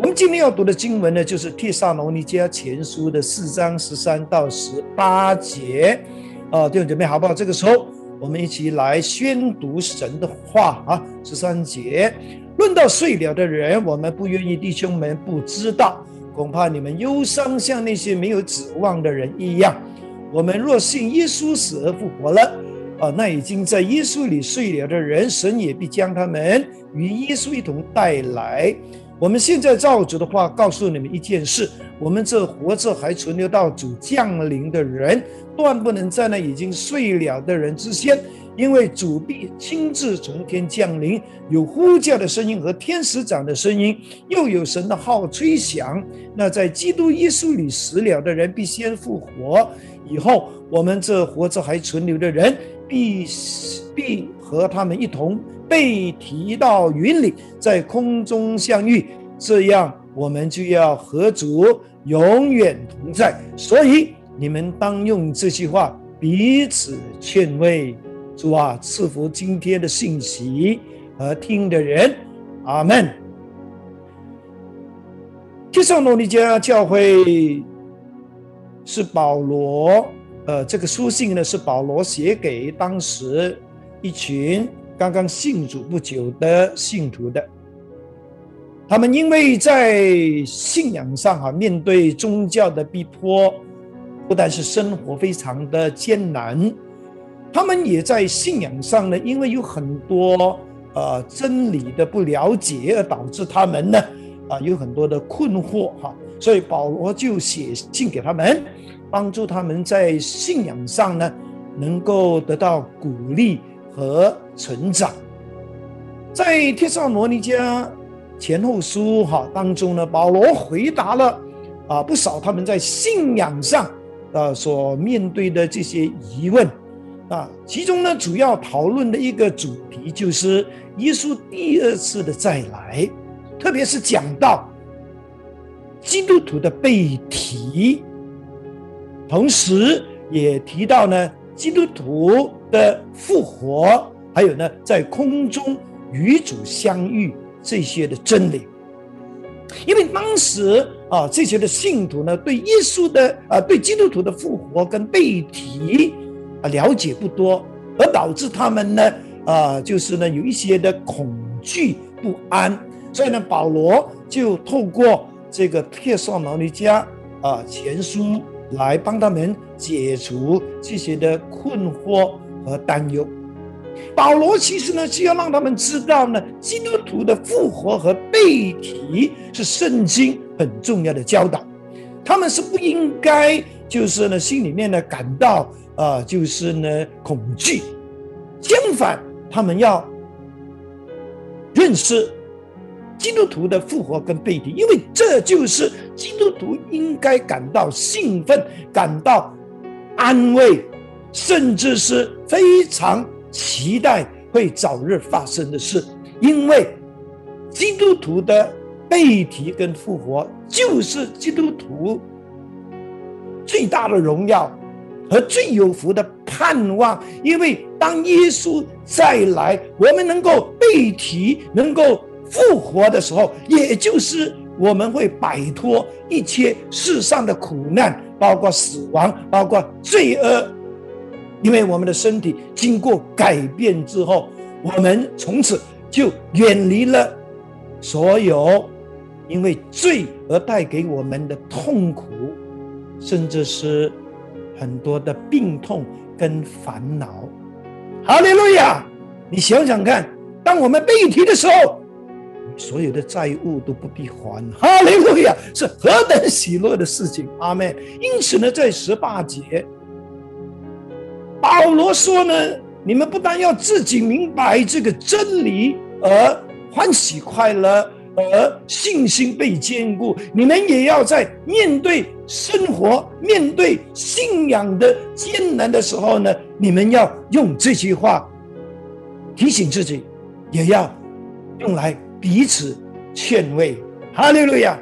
我们今天要读的经文呢，就是《帖撒罗尼迦前书》的四章十三到十八节。啊，弟兄姐妹，好不好？这个时候，我们一起来宣读神的话啊。十三节，论到睡了的人，我们不愿意弟兄们不知道，恐怕你们忧伤，像那些没有指望的人一样。我们若信耶稣死而复活了，啊，那已经在耶稣里睡了的人，神也必将他们与耶稣一同带来。我们现在照主的话告诉你们一件事：我们这活着还存留到主降临的人，断不能在那已经睡了的人之先，因为主必亲自从天降临，有呼叫的声音和天使长的声音，又有神的号吹响。那在基督耶稣里死了的人必先复活，以后我们这活着还存留的人，必必和他们一同。被提到云里，在空中相遇，这样我们就要和主永远同在。所以你们当用这句话彼此劝慰。主啊，赐福今天的信息和听的人。阿门。提上罗尼加教会是保罗，呃，这个书信呢是保罗写给当时一群。刚刚信主不久的信徒的，他们因为在信仰上哈面对宗教的逼迫，不但是生活非常的艰难，他们也在信仰上呢，因为有很多呃真理的不了解，而导致他们呢啊有很多的困惑哈，所以保罗就写信给他们，帮助他们在信仰上呢能够得到鼓励。和成长，在《帖撒罗尼迦前后书》哈当中呢，保罗回答了啊不少他们在信仰上啊所面对的这些疑问啊，其中呢主要讨论的一个主题就是耶稣第二次的再来，特别是讲到基督徒的被提，同时也提到呢基督徒。的复活，还有呢，在空中与主相遇这些的真理，因为当时啊，这些的信徒呢，对耶稣的啊，对基督徒的复活跟被提啊了解不多，而导致他们呢啊，就是呢有一些的恐惧不安，所以呢，保罗就透过这个帖撒罗尼迦啊前书来帮他们解除这些的困惑。和担忧，保罗其实呢是要让他们知道呢，基督徒的复活和被提是圣经很重要的教导，他们是不应该就是呢心里面呢感到啊就是呢恐惧，相反，他们要认识基督徒的复活跟被提，因为这就是基督徒应该感到兴奋、感到安慰。甚至是非常期待会早日发生的事，因为基督徒的被提跟复活，就是基督徒最大的荣耀和最有福的盼望。因为当耶稣再来，我们能够被提、能够复活的时候，也就是我们会摆脱一切世上的苦难，包括死亡，包括罪恶。因为我们的身体经过改变之后，我们从此就远离了所有因为罪而带给我们的痛苦，甚至是很多的病痛跟烦恼。哈利路亚！你想想看，当我们被提的时候，所有的债务都不必还。哈利路亚！是何等喜乐的事情！阿妹，因此呢，在十八节。保罗说呢，你们不但要自己明白这个真理而欢喜快乐，而信心被坚固，你们也要在面对生活、面对信仰的艰难的时候呢，你们要用这句话提醒自己，也要用来彼此劝慰。哈利路亚！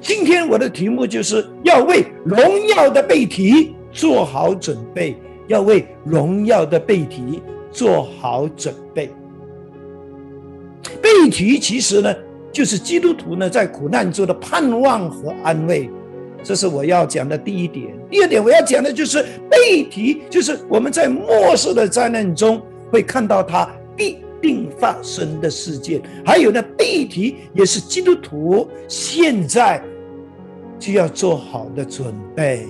今天我的题目就是要为荣耀的背题做好准备。要为荣耀的背题做好准备。背题其实呢，就是基督徒呢在苦难中的盼望和安慰。这是我要讲的第一点。第二点，我要讲的就是背题，就是我们在末世的灾难中会看到它必定发生的事件。还有呢，背题也是基督徒现在就要做好的准备。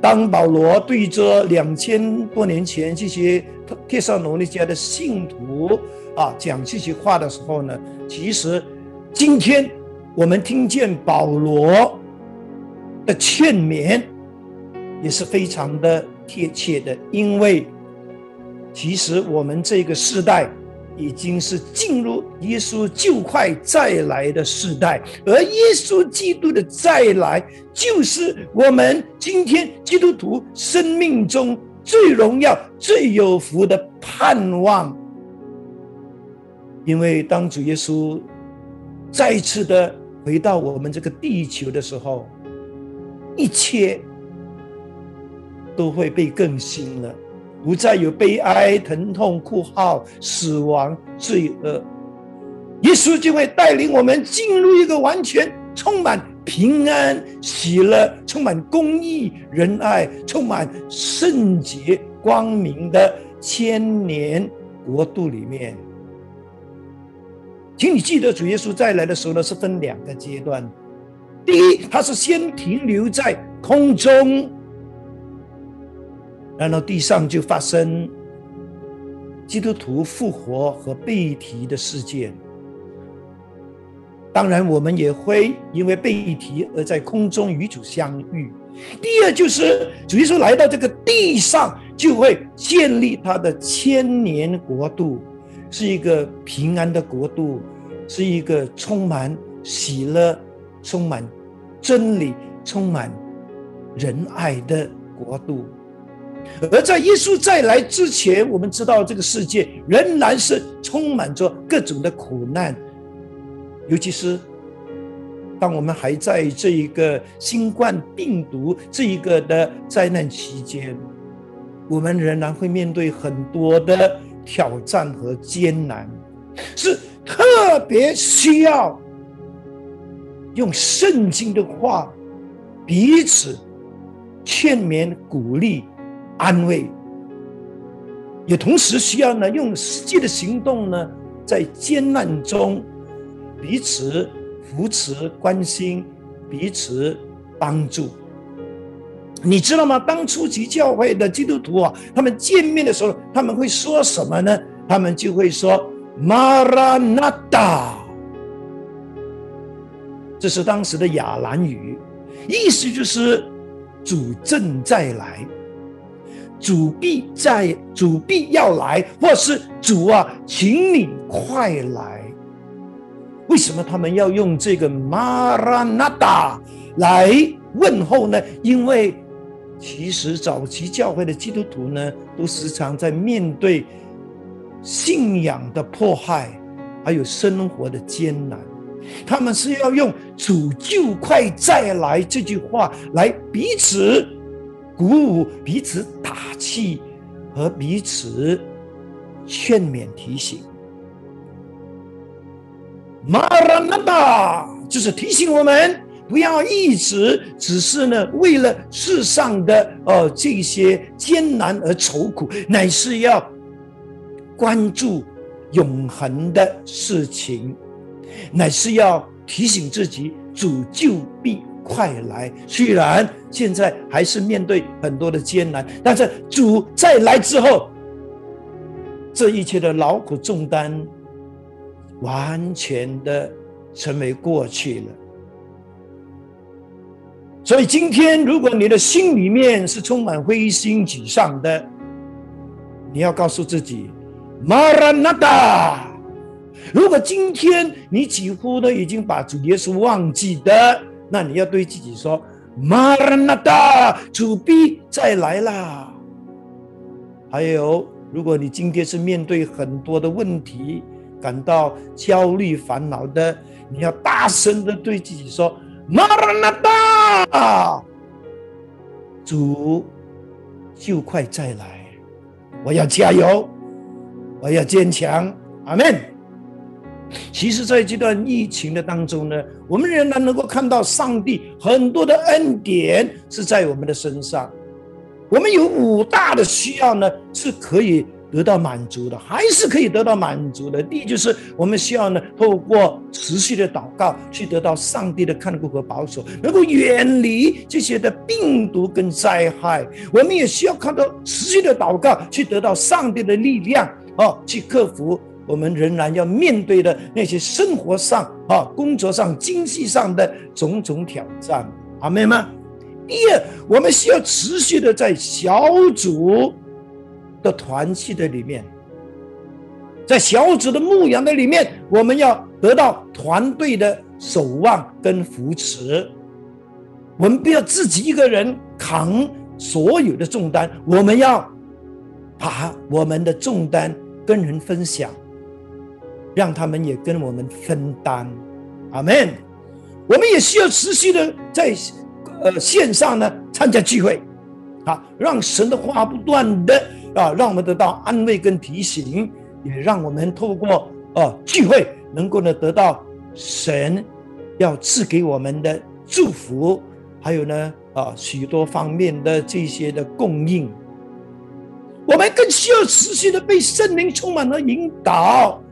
当保罗对着两千多年前这些帖撒罗尼家的信徒啊讲这些话的时候呢，其实今天。我们听见保罗的劝勉，也是非常的贴切的，因为其实我们这个时代已经是进入耶稣就快再来的时代，而耶稣基督的再来，就是我们今天基督徒生命中最荣耀、最有福的盼望。因为当主耶稣再次的。回到我们这个地球的时候，一切都会被更新了，不再有悲哀、疼痛、哭号、死亡、罪恶。耶稣就会带领我们进入一个完全充满平安、喜乐、充满公义、仁爱、充满圣洁、光明的千年国度里面。请你记得，主耶稣再来的时候呢，是分两个阶段。第一，他是先停留在空中，然后地上就发生基督徒复活和被提的事件。当然，我们也会因为被提而在空中与主相遇。第二，就是主耶稣来到这个地上，就会建立他的千年国度。是一个平安的国度，是一个充满喜乐、充满真理、充满仁爱的国度。而在耶稣再来之前，我们知道这个世界仍然是充满着各种的苦难，尤其是当我们还在这一个新冠病毒这一个的灾难期间，我们仍然会面对很多的。挑战和艰难，是特别需要用圣经的话彼此劝勉、鼓励、安慰，也同时需要呢用实际的行动呢，在艰难中彼此扶持、关心、彼此帮助。你知道吗？当初级教会的基督徒啊，他们见面的时候，他们会说什么呢？他们就会说“马拉纳达”，这是当时的亚兰语，意思就是主正在来，主必在，主必要来，或是主啊，请你快来。为什么他们要用这个“马拉纳达”来问候呢？因为其实，早期教会的基督徒呢，都时常在面对信仰的迫害，还有生活的艰难。他们是要用“主就快再来”这句话来彼此鼓舞、彼此打气和彼此劝勉提醒。马拉纳达就是提醒我们。不要一直只是呢，为了世上的呃这些艰难而愁苦，乃是要关注永恒的事情，乃是要提醒自己，主就必快来。虽然现在还是面对很多的艰难，但是主再来之后，这一切的劳苦重担完全的成为过去了。所以今天，如果你的心里面是充满灰心沮丧的，你要告诉自己，马拉纳达。如果今天你几乎都已经把主耶稣忘记的，那你要对自己说，马拉纳达，主必再来啦。还有，如果你今天是面对很多的问题，感到焦虑烦恼的，你要大声的对自己说。马拉纳达，主就快再来，我要加油，我要坚强，阿门。其实，在这段疫情的当中呢，我们仍然能够看到上帝很多的恩典是在我们的身上。我们有五大的需要呢，是可以得到满足的，还是可以得到满足的。第一，就是我们需要呢，透过持续的祷告，去得到上帝的看顾和保守，能够远离这些的病毒跟灾害。我们也需要看到持续的祷告，去得到上帝的力量，哦，去克服我们仍然要面对的那些生活上、啊工作上、经济上的种种挑战。阿妹们。第二，我们需要持续的在小组的团契的里面，在小组的牧养的里面，我们要得到团队的守望跟扶持。我们不要自己一个人扛所有的重担，我们要把我们的重担跟人分享，让他们也跟我们分担。阿门。我们也需要持续的在。呃，线上呢参加聚会，啊，让神的话不断的啊，让我们得到安慰跟提醒，也让我们透过呃聚会能够呢得到神要赐给我们的祝福，还有呢啊许多方面的这些的供应。我们更需要持续的被圣灵充满了引导，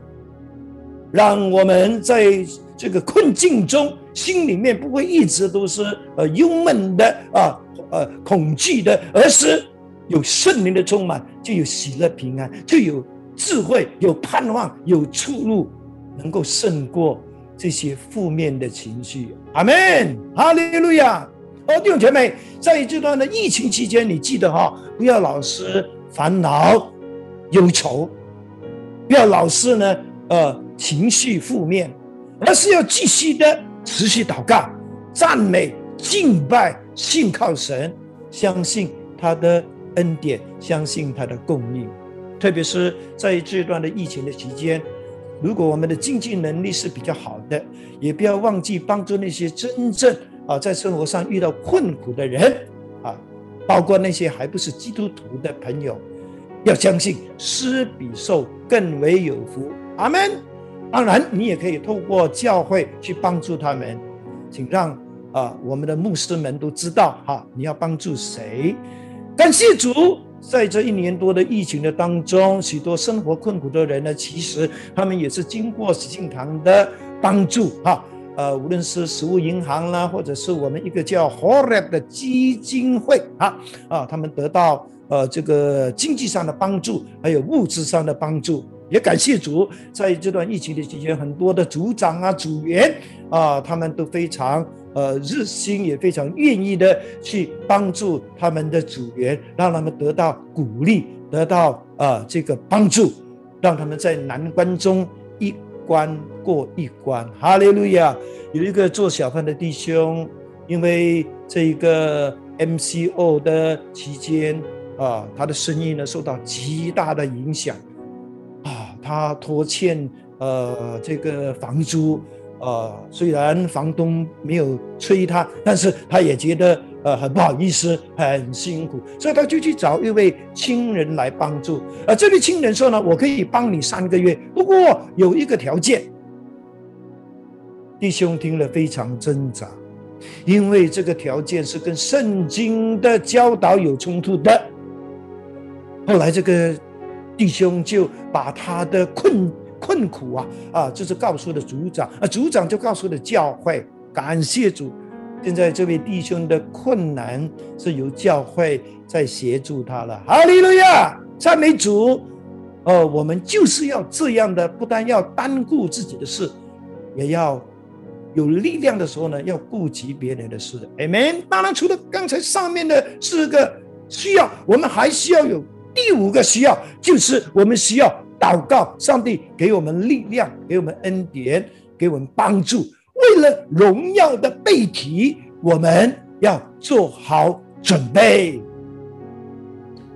让我们在这个困境中。心里面不会一直都是呃忧闷的啊，呃恐惧的，而是有圣灵的充满，就有喜乐平安，就有智慧，有盼望，有出路，能够胜过这些负面的情绪。阿门，哈利路亚。哦，弟兄姐妹，在这段的疫情期间，你记得哈，不要老是烦恼、忧愁，不要老是呢呃情绪负面，而是要继续的。持续祷告、赞美、敬拜，信靠神，相信他的恩典，相信他的供应。特别是在这段的疫情的期间，如果我们的经济能力是比较好的，也不要忘记帮助那些真正啊在生活上遇到困苦的人啊，包括那些还不是基督徒的朋友，要相信施比受更为有福。阿门。当然，你也可以透过教会去帮助他们，请让啊我们的牧师们都知道哈，你要帮助谁？感谢主，在这一年多的疫情的当中，许多生活困苦的人呢，其实他们也是经过喜庆堂的帮助哈。呃，无论是食物银行啦，或者是我们一个叫 Horeb 的基金会啊啊，他们得到呃这个经济上的帮助，还有物质上的帮助。也感谢主，在这段疫情的期间，很多的组长啊、组员啊，他们都非常呃热心，也非常愿意的去帮助他们的组员，让他们得到鼓励，得到啊这个帮助，让他们在难关中一关过一关。哈利路亚！有一个做小贩的弟兄，因为这一个 MCO 的期间啊，他的生意呢受到极大的影响。他拖欠呃这个房租，呃虽然房东没有催他，但是他也觉得呃很不好意思，很辛苦，所以他就去找一位亲人来帮助。而这位亲人说呢，我可以帮你三个月，不过有一个条件。弟兄听了非常挣扎，因为这个条件是跟圣经的教导有冲突的。后来这个。弟兄就把他的困困苦啊啊，就是告诉了组长啊，组长就告诉了教会。感谢主，现在这位弟兄的困难是由教会在协助他了。哈利路亚，赞美主。哦，我们就是要这样的，不但要单顾自己的事，也要有力量的时候呢，要顾及别人的事。Amen。当然，除了刚才上面的四个需要，我们还需要有。第五个需要就是我们需要祷告，上帝给我们力量，给我们恩典，给我们帮助。为了荣耀的背题，我们要做好准备。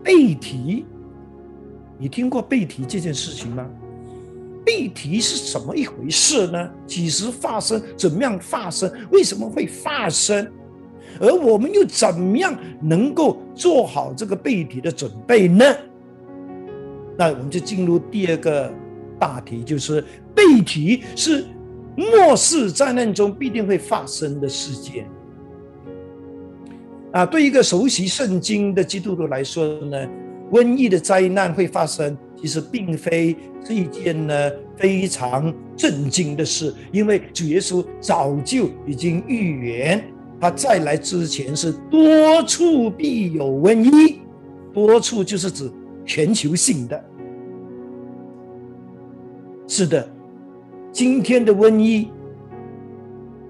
背题，你听过背题这件事情吗？背题是什么一回事呢？几时发生？怎么样发生？为什么会发生？而我们又怎么样能够做好这个背题的准备呢？那我们就进入第二个大题，就是背题是末世灾难中必定会发生的事件。啊，对一个熟悉圣经的基督徒来说呢，瘟疫的灾难会发生，其实并非是一件呢非常震惊的事，因为主耶稣早就已经预言，他再来之前是多处必有瘟疫，多处就是指全球性的。是的，今天的瘟疫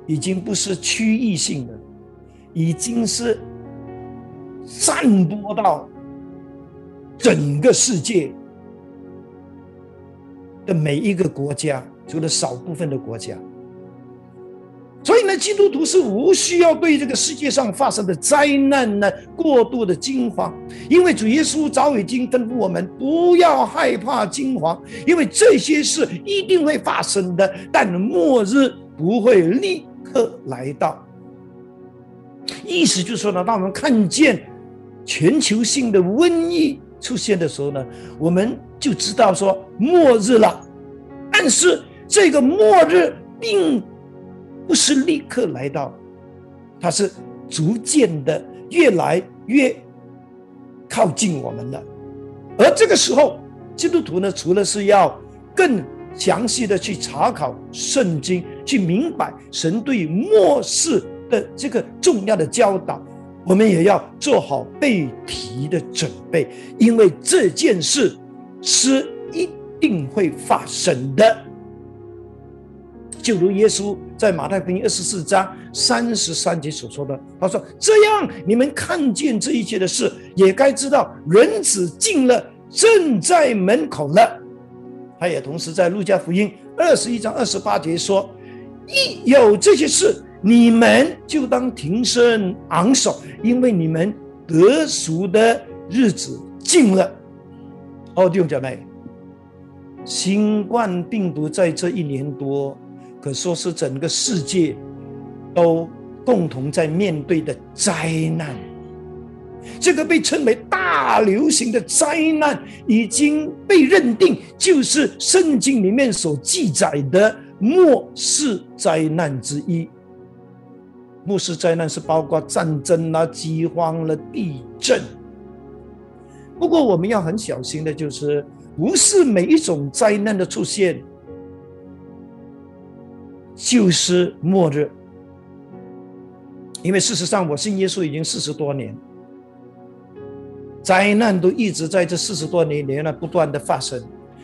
已经不是区域性的，已经是。散播到整个世界的每一个国家，除了少部分的国家。所以呢，基督徒是无需要对这个世界上发生的灾难呢过度的惊慌，因为主耶稣早已经吩咐我们不要害怕惊慌，因为这些事一定会发生的，但末日不会立刻来到。意思就是说呢，当我们看见。全球性的瘟疫出现的时候呢，我们就知道说末日了。但是这个末日并不是立刻来到，它是逐渐的越来越靠近我们的。而这个时候，基督徒呢，除了是要更详细的去查考圣经，去明白神对末世的这个重要的教导。我们也要做好背题的准备，因为这件事是一定会发生的。就如耶稣在马太福音二十四章三十三节所说的，他说：“这样你们看见这一切的事，也该知道人子进了，正在门口了。”他也同时在路加福音二十一章二十八节说：“一有这些事。”你们就当挺身昂首，因为你们得赎的日子近了。哦，弟兄姐妹，新冠病毒在这一年多，可说是整个世界都共同在面对的灾难。这个被称为大流行的灾难，已经被认定就是圣经里面所记载的末世灾难之一。末世灾难是包括战争啦、饥荒了、地震。不过我们要很小心的，就是不是每一种灾难的出现就是末日。因为事实上，我信耶稣已经四十多年，灾难都一直在这四十多年里呢不断的发生。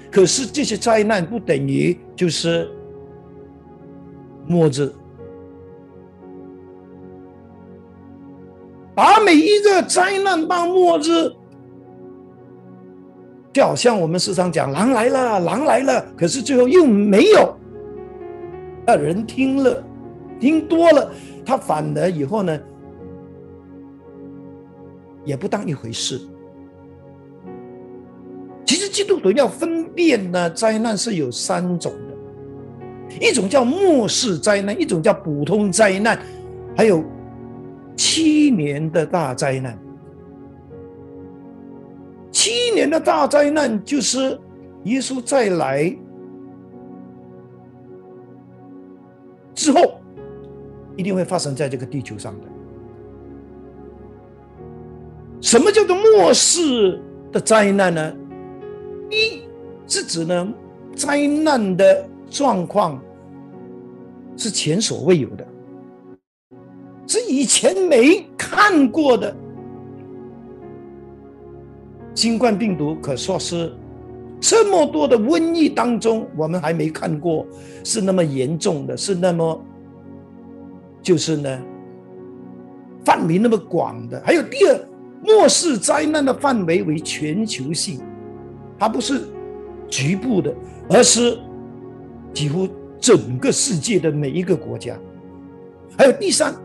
可是这些灾难不等于就是末日。把每一个灾难当末日，就好像我们时常讲“狼来了，狼来了”，可是最后又没有。那人听了，听多了，他反而以后呢，也不当一回事。其实基督徒要分辨呢，灾难是有三种的，一种叫末世灾难，一种叫普通灾难，还有。七年的大灾难，七年的大灾难就是耶稣再来之后，一定会发生在这个地球上的。什么叫做末世的灾难呢？一是指呢，灾难的状况是前所未有的。是以前没看过的新冠病毒，可说是这么多的瘟疫当中，我们还没看过是那么严重的，是那么就是呢范围那么广的。还有第二，末世灾难的范围为全球性，它不是局部的，而是几乎整个世界的每一个国家。还有第三。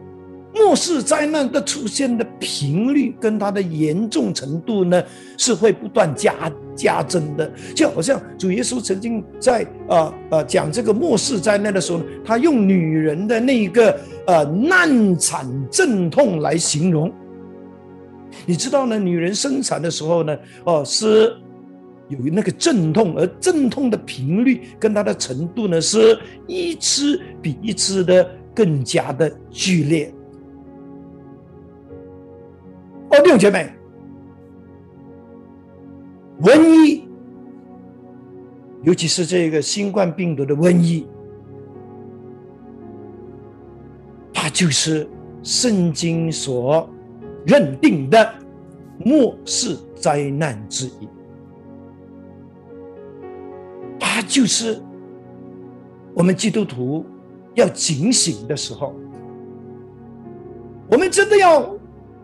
末世灾难的出现的频率跟它的严重程度呢，是会不断加加增的。就好像主耶稣曾经在呃呃讲这个末世灾难的时候呢，他用女人的那个呃难产阵痛来形容。你知道呢，女人生产的时候呢，哦是有那个阵痛，而阵痛的频率跟它的程度呢，是一次比一次的更加的剧烈。哦，弟兄姐妹，瘟疫，尤其是这个新冠病毒的瘟疫，它就是圣经所认定的末世灾难之一。它就是我们基督徒要警醒的时候，我们真的要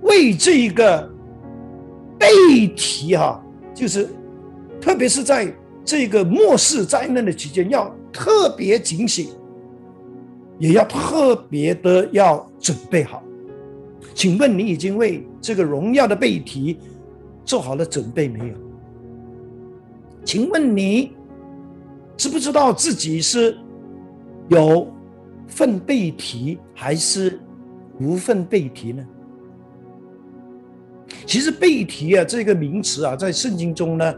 为这一个背题哈，就是特别是在这个末世灾难的期间，要特别警醒，也要特别的要准备好。请问你已经为这个荣耀的背题做好了准备没有？请问你？知不知道自己是有份背题还是无份背题呢？其实背题啊这个名词啊，在圣经中呢，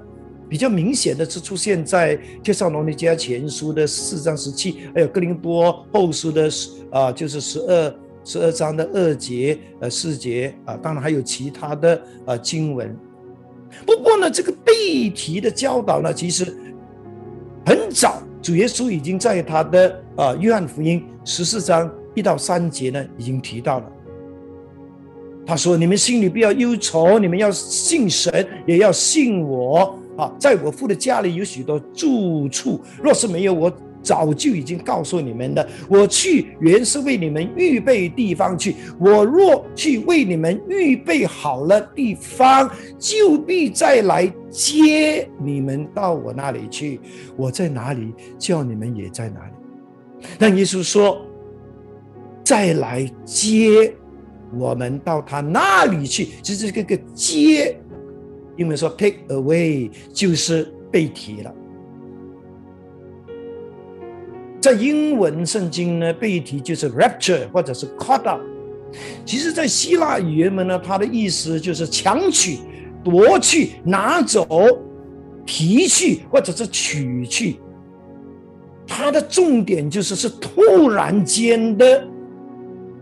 比较明显的是出现在《介绍罗尼迦前书》的四章十七，还有《哥林多后书》的啊，就是十二十二章的二节呃四节啊，当然还有其他的啊经文。不过呢，这个背题的教导呢，其实。很早，主耶稣已经在他的啊约翰福音十四章一到三节呢，已经提到了。他说：“你们心里不要忧愁，你们要信神，也要信我啊！在我父的家里有许多住处，若是没有我。”早就已经告诉你们的，我去原是为你们预备地方去。我若去为你们预备好了地方，就必再来接你们到我那里去。我在哪里，叫你们也在哪里。但耶稣说：“再来接我们到他那里去。”就是这个接，英文说 “take away” 就是被提了。在英文圣经呢，背题就是 rapture 或者是 caught up。其实，在希腊语言们呢，它的意思就是强取、夺去、拿走、提去或者是取去。它的重点就是是突然间的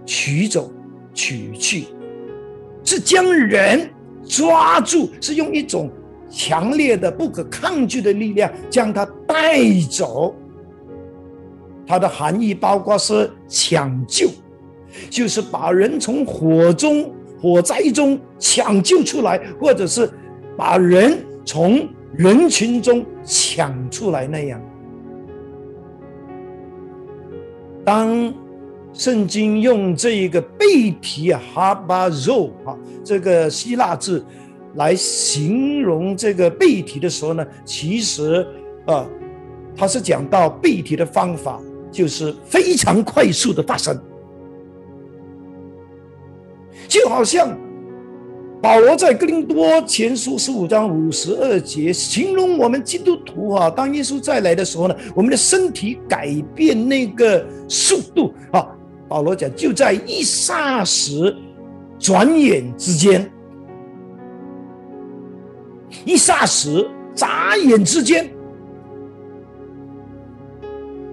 取走、取去，是将人抓住，是用一种强烈的、不可抗拒的力量将他带走。它的含义包括是抢救，就是把人从火中、火灾中抢救出来，或者是把人从人群中抢出来那样。当圣经用这一个背题啊，哈巴肉啊，这个希腊字来形容这个背提的时候呢，其实啊，它是讲到背提的方法。就是非常快速的发生，就好像保罗在哥林多前书十五章五十二节形容我们基督徒啊，当耶稣再来的时候呢，我们的身体改变那个速度啊，保罗讲就在一霎时、转眼之间，一霎时、眨眼之间。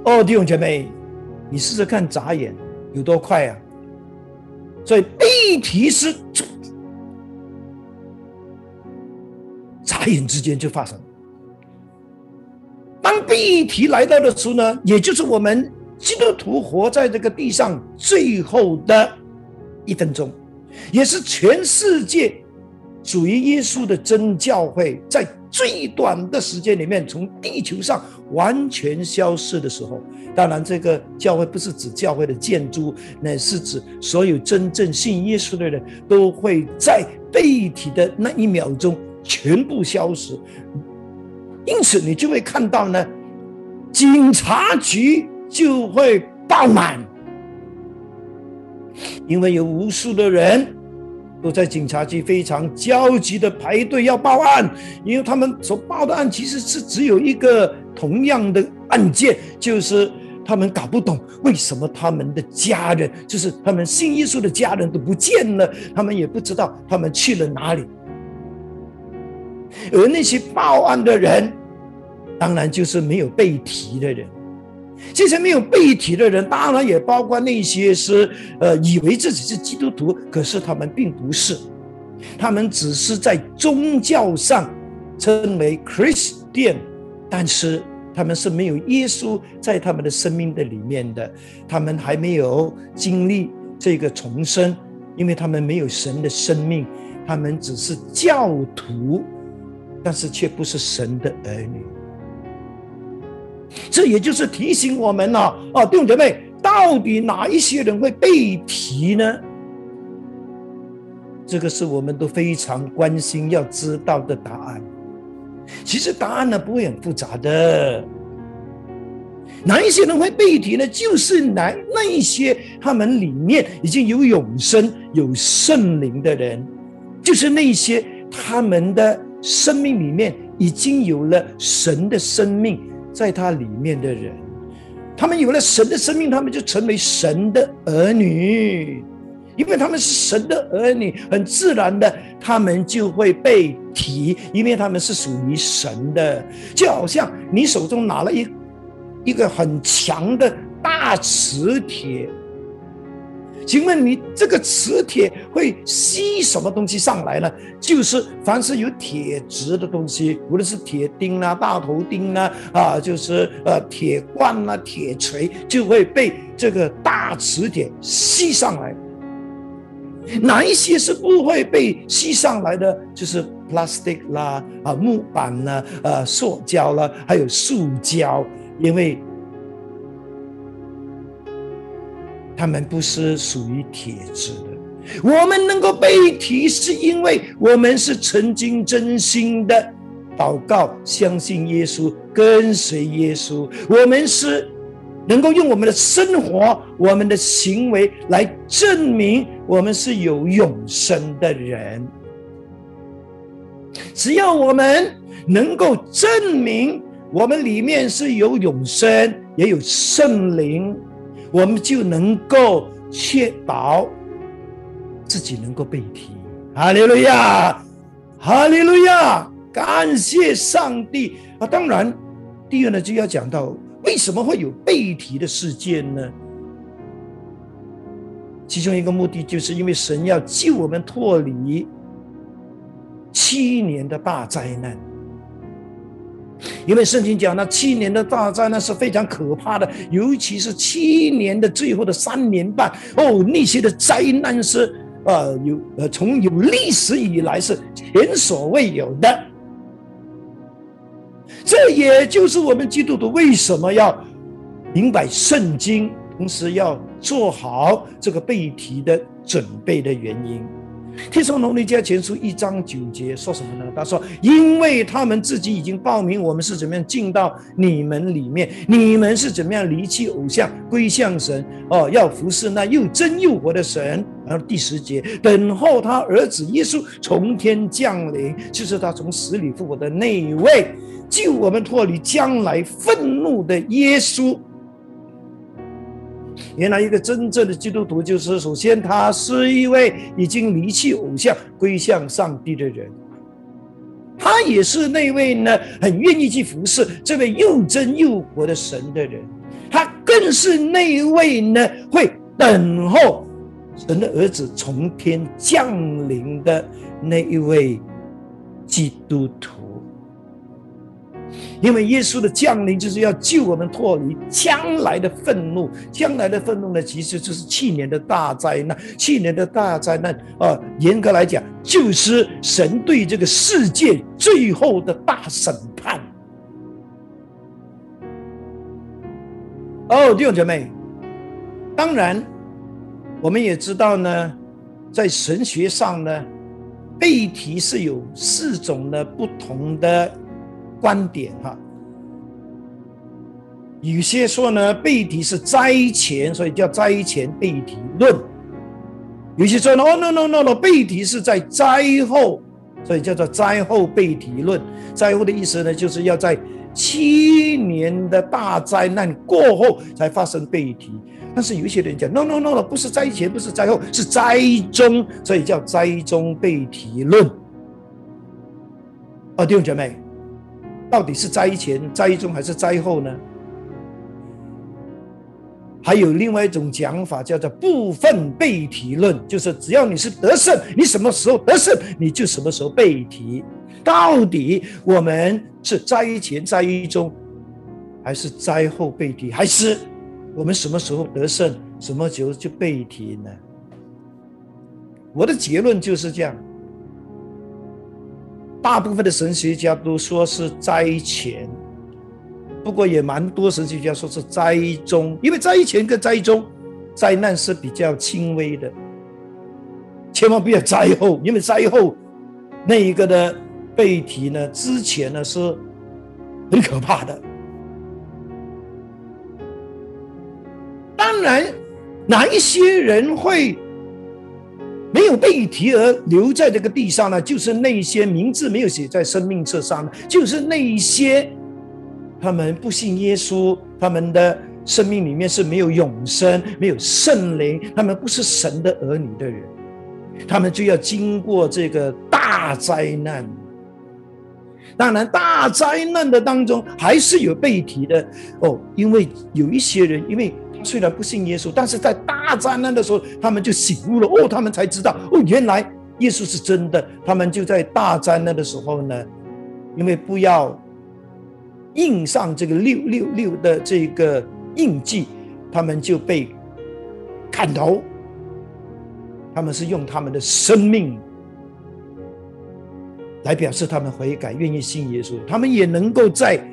哦，弟兄姐妹，你试试看，眨眼有多快啊！所以第一题是眨眼之间就发生。当第一题来到的时候呢，也就是我们基督徒活在这个地上最后的一分钟，也是全世界属于耶稣的真教会在。最短的时间里面，从地球上完全消失的时候，当然，这个教会不是指教会的建筑，乃是指所有真正信耶稣的人都会在被体的那一秒钟全部消失。因此，你就会看到呢，警察局就会爆满，因为有无数的人。都在警察局非常焦急的排队要报案，因为他们所报的案其实是只有一个同样的案件，就是他们搞不懂为什么他们的家人，就是他们信耶稣的家人都不见了，他们也不知道他们去了哪里。而那些报案的人，当然就是没有被提的人。这些没有被提的人，当然也包括那些是呃以为自己是基督徒，可是他们并不是，他们只是在宗教上称为 Christian，但是他们是没有耶稣在他们的生命的里面的，他们还没有经历这个重生，因为他们没有神的生命，他们只是教徒，但是却不是神的儿女。这也就是提醒我们了啊，弟兄姐妹，到底哪一些人会被提呢？这个是我们都非常关心要知道的答案。其实答案呢不会很复杂的。哪一些人会被提呢？就是那那一些他们里面已经有永生、有圣灵的人，就是那些他们的生命里面已经有了神的生命。在他里面的人，他们有了神的生命，他们就成为神的儿女，因为他们是神的儿女，很自然的，他们就会被提，因为他们是属于神的。就好像你手中拿了一一个很强的大磁铁。请问你这个磁铁会吸什么东西上来呢？就是凡是有铁质的东西，无论是铁钉啊、大头钉啊，啊，就是呃铁罐啊、铁锤，就会被这个大磁铁吸上来。哪一些是不会被吸上来的？就是 plastic 啦，啊，木板啦，呃，塑胶啦，还有塑胶，因为。他们不是属于铁质的，我们能够被提，是因为我们是曾经真心的祷告，相信耶稣，跟随耶稣。我们是能够用我们的生活、我们的行为来证明我们是有永生的人。只要我们能够证明我们里面是有永生，也有圣灵。我们就能够确保自己能够被提，哈利路亚，哈利路亚，感谢上帝啊！当然，第二呢就要讲到为什么会有被提的事件呢？其中一个目的就是因为神要救我们脱离七年的大灾难。因为圣经讲，那七年的大灾呢是非常可怕的，尤其是七年的最后的三年半，哦，那些的灾难是呃有呃从有历史以来是前所未有的。这也就是我们基督徒为什么要明白圣经，同时要做好这个背题的准备的原因。听说农历家前书一章九节说什么呢？他说：“因为他们自己已经报名，我们是怎么样进到你们里面？你们是怎么样离弃偶像，归向神？哦，要服侍那又真又活的神。”然后第十节，等候他儿子耶稣从天降临，就是他从死里复活的那一位，救我们脱离将来愤怒的耶稣。原来一个真正的基督徒，就是首先他是一位已经离弃偶像、归向上帝的人，他也是那位呢很愿意去服侍这位又真又活的神的人，他更是那一位呢会等候神的儿子从天降临的那一位基督徒。因为耶稣的降临就是要救我们脱离将来的愤怒，将来的愤怒呢，其实就是去年的大灾难。去年的大灾难啊，严格来讲，就是神对这个世界最后的大审判。哦，弟兄姐妹，当然，我们也知道呢，在神学上呢，背题是有四种的不同的。观点哈，有些说呢，背题是灾前，所以叫灾前背题论；有些说呢，哦，no no no no，背题是在灾后，所以叫做灾后背题论。灾后的意思呢，就是要在七年的大灾难过后才发生背题。但是有一些人讲，no no no no，不是灾前，不是灾后，是灾中，所以叫灾中背题论。哦，弟兄姐妹，到底是灾前、灾中还是灾后呢？还有另外一种讲法，叫做部分被提论，就是只要你是得胜，你什么时候得胜，你就什么时候被提。到底我们是灾前、灾中，还是灾后被提，还是我们什么时候得胜，什么时候就被提呢？我的结论就是这样。大部分的神学家都说是灾前。不过也蛮多神学家说是灾中，因为灾前跟灾中灾难是比较轻微的，千万不要灾后，因为灾后那一个的背题呢，之前呢是很可怕的。当然，哪一些人会没有被提而留在这个地上呢？就是那些名字没有写在生命册上的，就是那些。他们不信耶稣，他们的生命里面是没有永生、没有圣灵，他们不是神的儿女的人，他们就要经过这个大灾难。当然，大灾难的当中还是有被提的哦，因为有一些人，因为虽然不信耶稣，但是在大灾难的时候，他们就醒悟了哦，他们才知道哦，原来耶稣是真的。他们就在大灾难的时候呢，因为不要。印上这个六六六的这个印记，他们就被砍头。他们是用他们的生命来表示他们悔改，愿意信耶稣。他们也能够在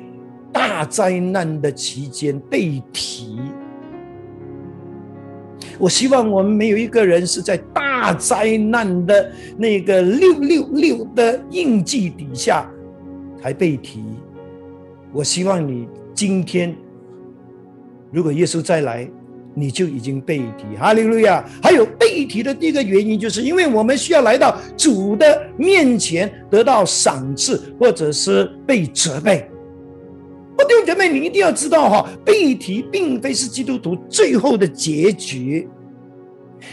大灾难的期间被提。我希望我们没有一个人是在大灾难的那个六六六的印记底下才被提。我希望你今天，如果耶稣再来，你就已经被提。哈利路亚！还有被提的第一个原因，就是因为我们需要来到主的面前，得到赏赐，或者是被责备。弟兄姐妹，你一定要知道哈，被提并非是基督徒最后的结局。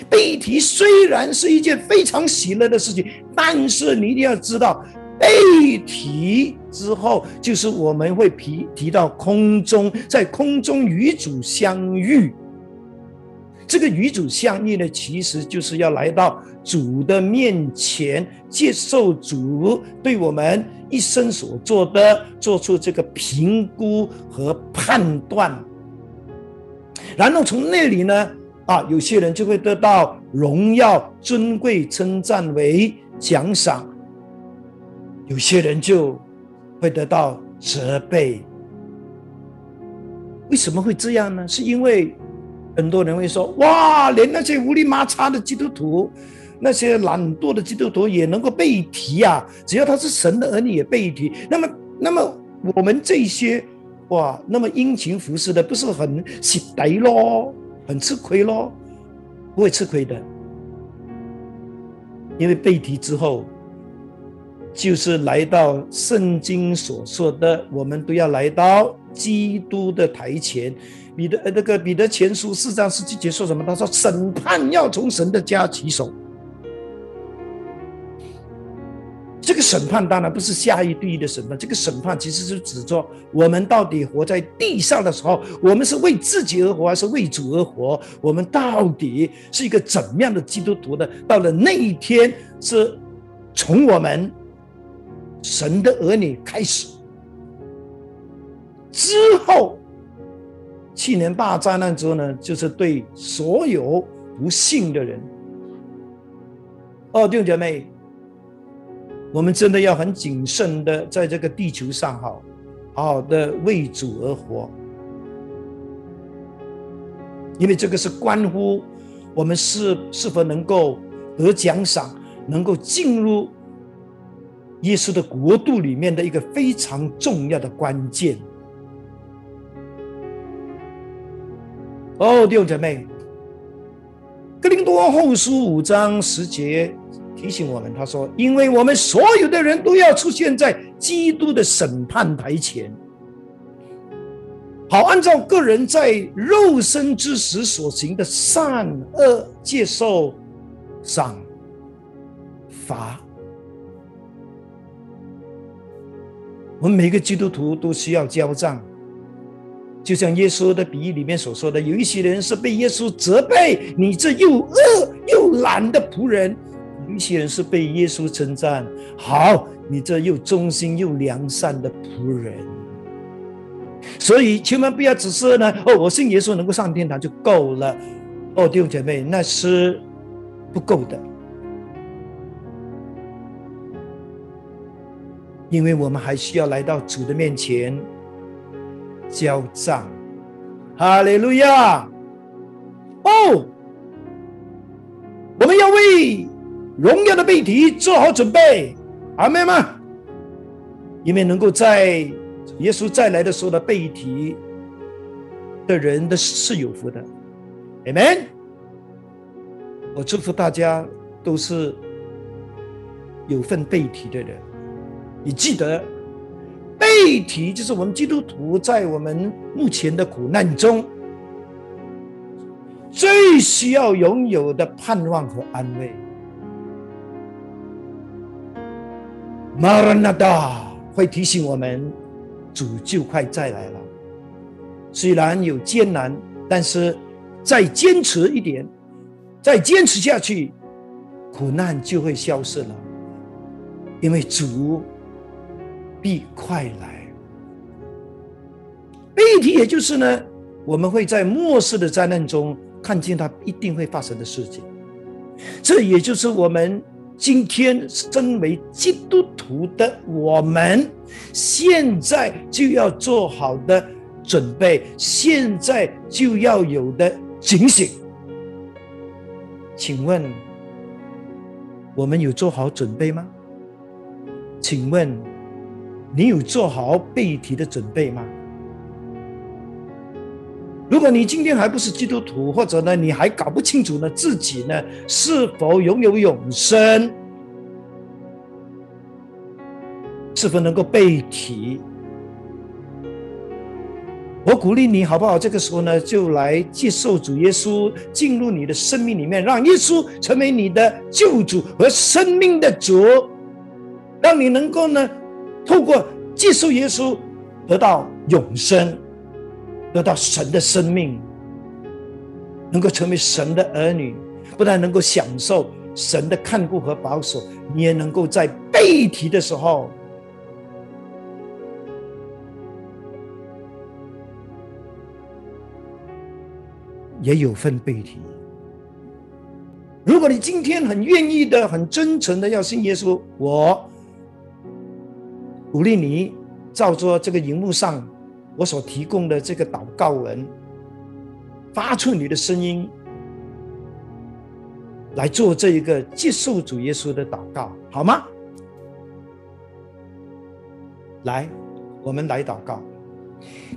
被提虽然是一件非常喜乐的事情，但是你一定要知道。被提之后，就是我们会提提到空中，在空中与主相遇。这个与主相遇呢，其实就是要来到主的面前，接受主对我们一生所做的，做出这个评估和判断。然后从那里呢，啊，有些人就会得到荣耀、尊贵、称赞为奖赏。有些人就会得到责备，为什么会这样呢？是因为很多人会说：“哇，连那些无力麻叉的基督徒，那些懒惰的基督徒也能够被提啊！只要他是神的儿女也被提。那么，那么我们这些哇，那么殷勤服侍的，不是很失德咯，很吃亏咯？不会吃亏的，因为被提之后。”就是来到圣经所说的，我们都要来到基督的台前。彼得呃，那个彼得前书四章十七节说什么？他说审判要从神的家起手。这个审判当然不是下一对一的审判，这个审判其实是指着我们到底活在地上的时候，我们是为自己而活，还是为主而活？我们到底是一个怎么样的基督徒呢？到了那一天，是从我们。神的儿女开始之后，去年大灾难之后呢，就是对所有不幸的人。哦，弟兄姐妹，我们真的要很谨慎的在这个地球上，哈，好好的为主而活，因为这个是关乎我们是是否能够得奖赏，能够进入。耶稣的国度里面的一个非常重要的关键。哦，弟兄姐妹，《格林多后书》五章十节提醒我们，他说：“因为我们所有的人都要出现在基督的审判台前，好按照个人在肉身之时所行的善恶，接受赏罚。”我们每个基督徒都需要交账。就像耶稣的比喻里面所说的，有一些人是被耶稣责备，你这又恶又懒的仆人；有一些人是被耶稣称赞，好，你这又忠心又良善的仆人。所以千万不要只是呢，哦，我信耶稣能够上天堂就够了。哦，弟兄姐妹，那是不够的，因为我们还需要来到主的面前。交账，哈利路亚！哦，我们要为荣耀的背题做好准备，阿妹们，因为能够在耶稣再来的时候的背题的人的是有福的，amen。我祝福大家都是有份背题的人，你记得。背题就是我们基督徒在我们目前的苦难中最需要拥有的盼望和安慰。马拉纳达会提醒我们，主就快再来了。虽然有艰难，但是再坚持一点，再坚持下去，苦难就会消失了，因为主。必快来，背题也就是呢，我们会在末世的灾难中看见它一定会发生的事情。这也就是我们今天身为基督徒的我们，现在就要做好的准备，现在就要有的警醒。请问，我们有做好准备吗？请问？你有做好背题的准备吗？如果你今天还不是基督徒，或者呢，你还搞不清楚呢自己呢是否拥有永生，是否能够背题？我鼓励你好不好？这个时候呢，就来接受主耶稣进入你的生命里面，让耶稣成为你的救主和生命的主，让你能够呢。透过接受耶稣，得到永生，得到神的生命，能够成为神的儿女，不但能够享受神的看顾和保守，你也能够在背题的时候也有份背题。如果你今天很愿意的、很真诚的要信耶稣，我。鼓励你照着这个荧幕上我所提供的这个祷告文，发出你的声音来做这一个接受主耶稣的祷告，好吗？来，我们来祷告。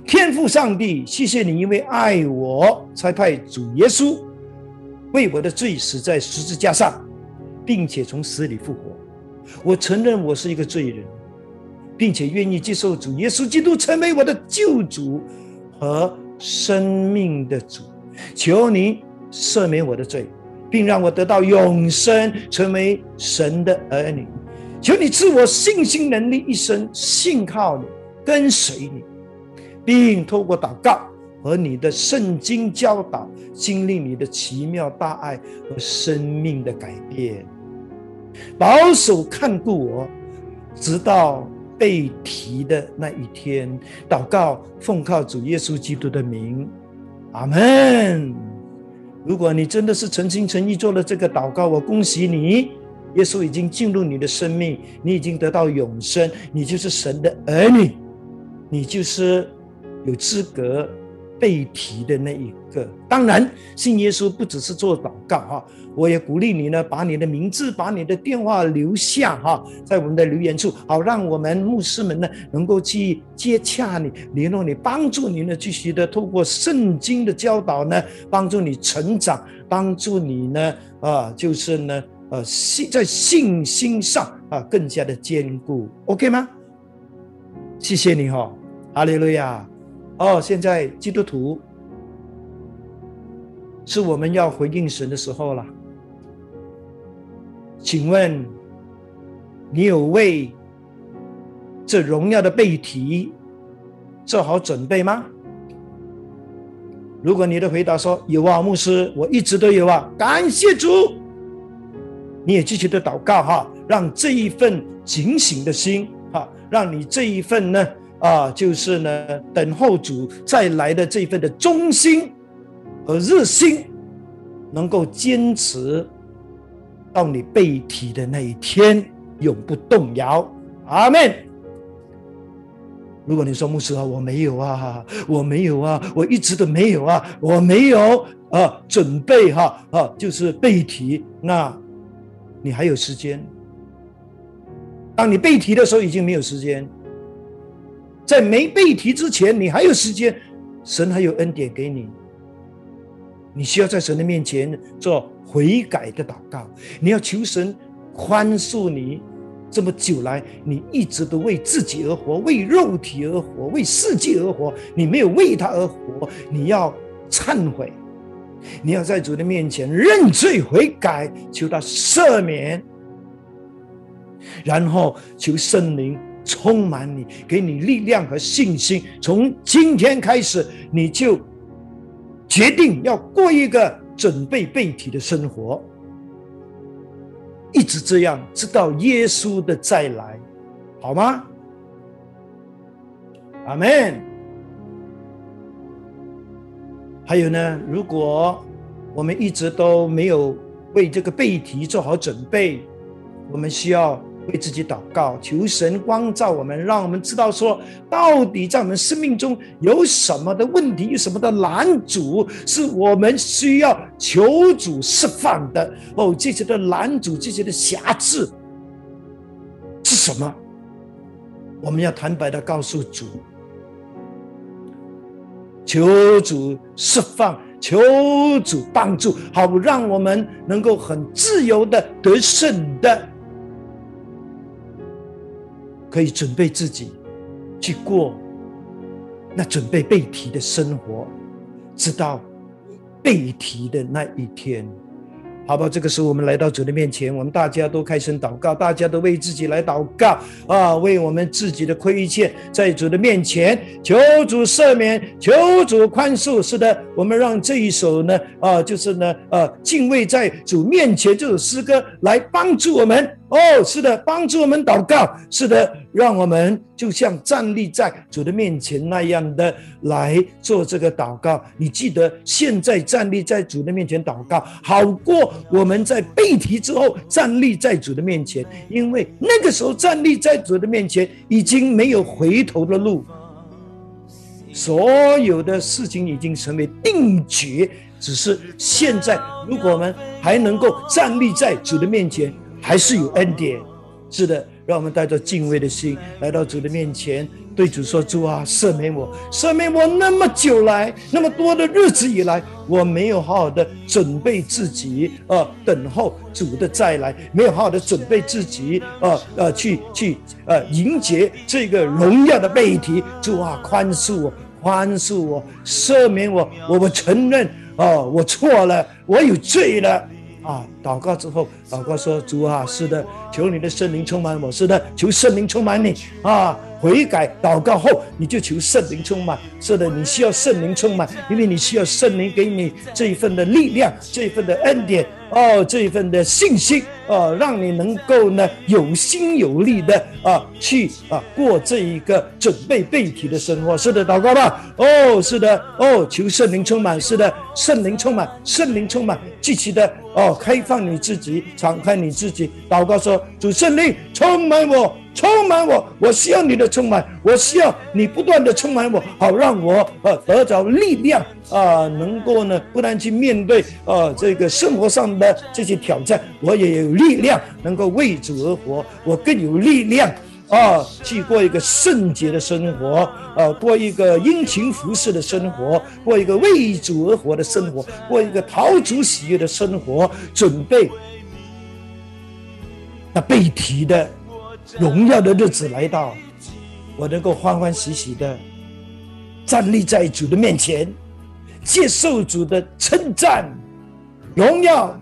天父上帝，谢谢你，因为爱我，才派主耶稣为我的罪死在十字架上，并且从死里复活。我承认我是一个罪人。并且愿意接受主耶稣基督成为我的救主和生命的主，求你赦免我的罪，并让我得到永生，成为神的儿女。求你赐我信心能力，一生信靠你，跟随你，并透过祷告和你的圣经教导，经历你的奇妙大爱和生命的改变，保守看顾我，直到。被提的那一天，祷告奉靠主耶稣基督的名，阿门。如果你真的是诚心诚意做了这个祷告，我恭喜你，耶稣已经进入你的生命，你已经得到永生，你就是神的儿女，你就是有资格。被提的那一个，当然信耶稣不只是做祷告哈，我也鼓励你呢，把你的名字、把你的电话留下哈，在我们的留言处，好让我们牧师们呢能够去接洽你、联络你，帮助你呢继续的透过圣经的教导呢，帮助你成长，帮助你呢啊，就是呢呃信在信心上啊更加的坚固，OK 吗？谢谢你哈，哈利路亚。哦，现在基督徒是我们要回应神的时候了。请问，你有为这荣耀的背题做好准备吗？如果你的回答说有啊，牧师，我一直都有啊，感谢主。你也继续的祷告哈，让这一份警醒的心哈，让你这一份呢啊，就是呢等候主再来的这份的忠心和热心，能够坚持到你被提的那一天，永不动摇。阿门。如果你说牧师啊，我没有啊，我没有啊，我一直都没有啊，我没有啊，准备哈啊，就是背题，那你还有时间。当你背题的时候，已经没有时间。在没背题之前，你还有时间，神还有恩典给你。你需要在神的面前做悔改的祷告，你要求神宽恕你。这么久来，你一直都为自己而活，为肉体而活，为世界而活。你没有为他而活，你要忏悔，你要在主的面前认罪悔改，求他赦免，然后求圣灵充满你，给你力量和信心。从今天开始，你就决定要过一个准备背体的生活。一直这样，直到耶稣的再来，好吗？阿门。还有呢，如果我们一直都没有为这个背题做好准备，我们需要。为自己祷告，求神光照我们，让我们知道说，到底在我们生命中有什么的问题，有什么的拦阻，是我们需要求主释放的。哦，这些的拦阻，这些的瑕疵是什么？我们要坦白的告诉主，求主释放，求主帮助，好让我们能够很自由的得胜的。可以准备自己去过那准备背题的生活，直到背题的那一天。好吧，这个时候我们来到主的面前，我们大家都开声祷告，大家都为自己来祷告啊，为我们自己的亏欠，在主的面前求主赦免，求主宽恕。是的，我们让这一首呢，啊，就是呢，呃，敬畏在主面前这首诗歌来帮助我们。哦，是的，帮助我们祷告。是的，让我们就像站立在主的面前那样的来做这个祷告。你记得，现在站立在主的面前祷告，好过我们在背题之后站立在主的面前，因为那个时候站立在主的面前已经没有回头的路，所有的事情已经成为定局。只是现在，如果我们还能够站立在主的面前。还是有恩典，是的，让我们带着敬畏的心来到主的面前，对主说：“主啊，赦免我，赦免我那么久来，那么多的日子以来，我没有好好的准备自己，呃，等候主的再来，没有好好的准备自己，呃呃，去去呃迎接这个荣耀的背题。主啊，宽恕我，宽恕我，赦免我，我不承认，哦，我错了，我有罪了。”啊！祷告之后，祷告说：“主啊，是的，求你的圣灵充满我。是的，求圣灵充满你啊！悔改祷告后，你就求圣灵充满。是的，你需要圣灵充满，因为你需要圣灵给你这一份的力量，这一份的恩典。”哦，这一份的信心，哦，让你能够呢有心有力的啊，去啊过这一个准备备体的生活。是的，祷告吧。哦，是的，哦，求圣灵充满。是的，圣灵充满，圣灵充满，积极的哦，开放你自己，敞开你自己，祷告说：主圣灵充满我。充满我，我需要你的充满，我需要你不断的充满我，好让我呃得着力量啊，能够呢不但去面对啊这个生活上的这些挑战，我也有力量能够为主而活，我更有力量啊去过一个圣洁的生活，啊过一个殷勤服侍的生活，过一个为主而活的生活，过一个陶主喜悦的生活，准备那被提的。荣耀的日子来到，我能够欢欢喜喜的站立在主的面前，接受主的称赞、荣耀，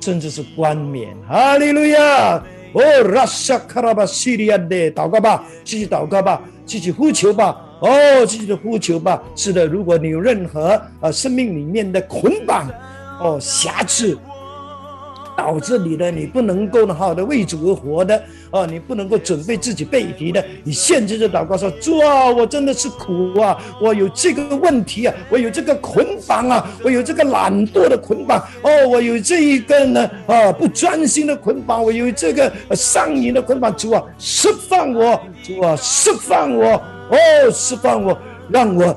甚至是冠冕。哈利路亚！哦，拉萨卡拉巴西利亚的祷告吧，继续祷告吧，继续呼求吧。哦，继续的呼求吧。是的，如果你有任何呃生命里面的捆绑，哦瑕疵。导致你的你不能够呢好的为主而活的啊，你不能够准备自己背题的，你现在就祷告说：主啊，我真的是苦啊，我有这个问题啊，我有这个捆绑啊，我有这个懒惰的捆绑哦，我有这一个呢啊不专心的捆绑，我有这个上瘾的捆绑。主啊，释放我，主啊，释放我，哦，释放我，让我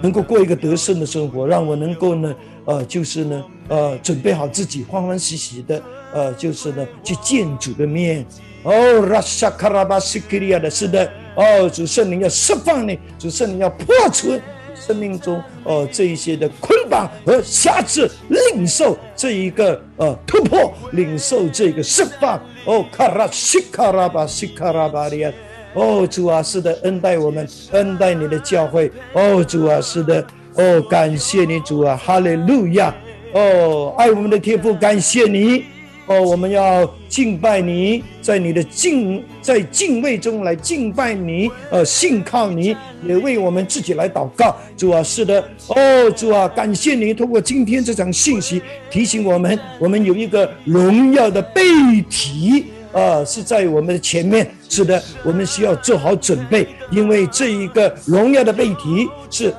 能够过一个得胜的生活，让我能够呢。呃，就是呢，呃，准备好自己，欢欢喜喜的，呃，就是呢，去见主的面。哦，拉萨卡拉巴西克利亚的，是的，哦，主圣灵要释放你，主圣灵要破除生命中哦这一些的捆绑和辖制，领受这一个呃突破，领受这个释放。哦，卡拉西卡拉巴西卡拉巴利亚，哦，主啊，是的，恩待我们，恩待你的教会。哦，主啊，是的。哦，感谢你主啊，哈利路亚！哦，爱我们的天父，感谢你！哦，我们要敬拜你，在你的敬在敬畏中来敬拜你，呃，信靠你，也为我们自己来祷告。主啊，是的，哦，主啊，感谢你通过今天这场信息提醒我们，我们有一个荣耀的背题，啊，是在我们的前面。是的，我们需要做好准备，因为这一个荣耀的背题是。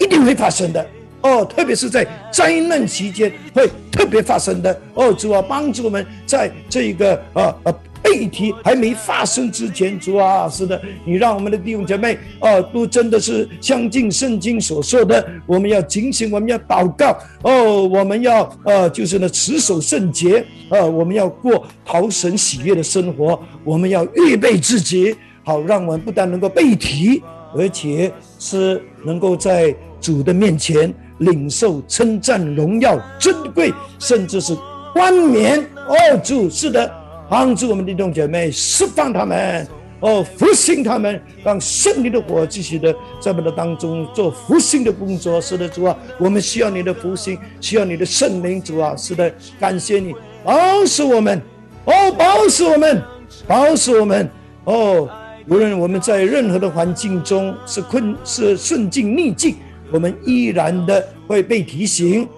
一定会发生的哦，特别是在灾难期间会特别发生的哦。主啊，帮助我们在这个呃呃背题还没发生之前，主啊，是的，你让我们的弟兄姐妹啊，都真的是相信圣经所说的，我们要警醒，我们要祷告哦，我们要呃就是呢持守圣洁呃，我们要过讨神喜悦的生活，我们要预备自己，好让我们不但能够背题。而且是能够在主的面前领受称赞、荣耀、尊贵，甚至是冠冕。哦，主是的，帮助我们的弟兄姐妹释放他们，哦，复兴他们，让胜利的火继续的在我们的当中做复兴的工作。是的，主啊，我们需要你的复兴，需要你的圣灵。主啊，是的，感谢你，保守我们，哦，保守我们，保守我们，哦。无论我们在任何的环境中是困是顺境逆境，我们依然的会被提醒。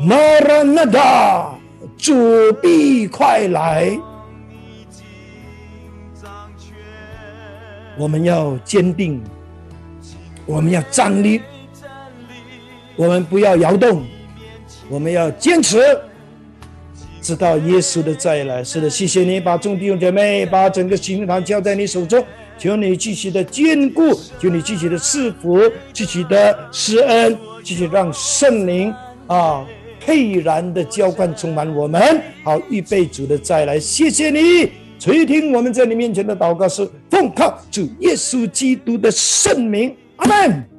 马拉纳达，主必快来。我们要坚定，我们要站立，我们不要摇动，我们要坚持。直到耶稣的再来，是的，谢谢你把众弟兄姐妹，把整个行堂交在你手中，求你继续的坚固，求你继续的赐福，继续的施恩，继续让圣灵啊沛然的浇灌充满我们，好预备主的再来。谢谢你垂听我们在你面前的祷告，是奉靠主耶稣基督的圣名，阿门。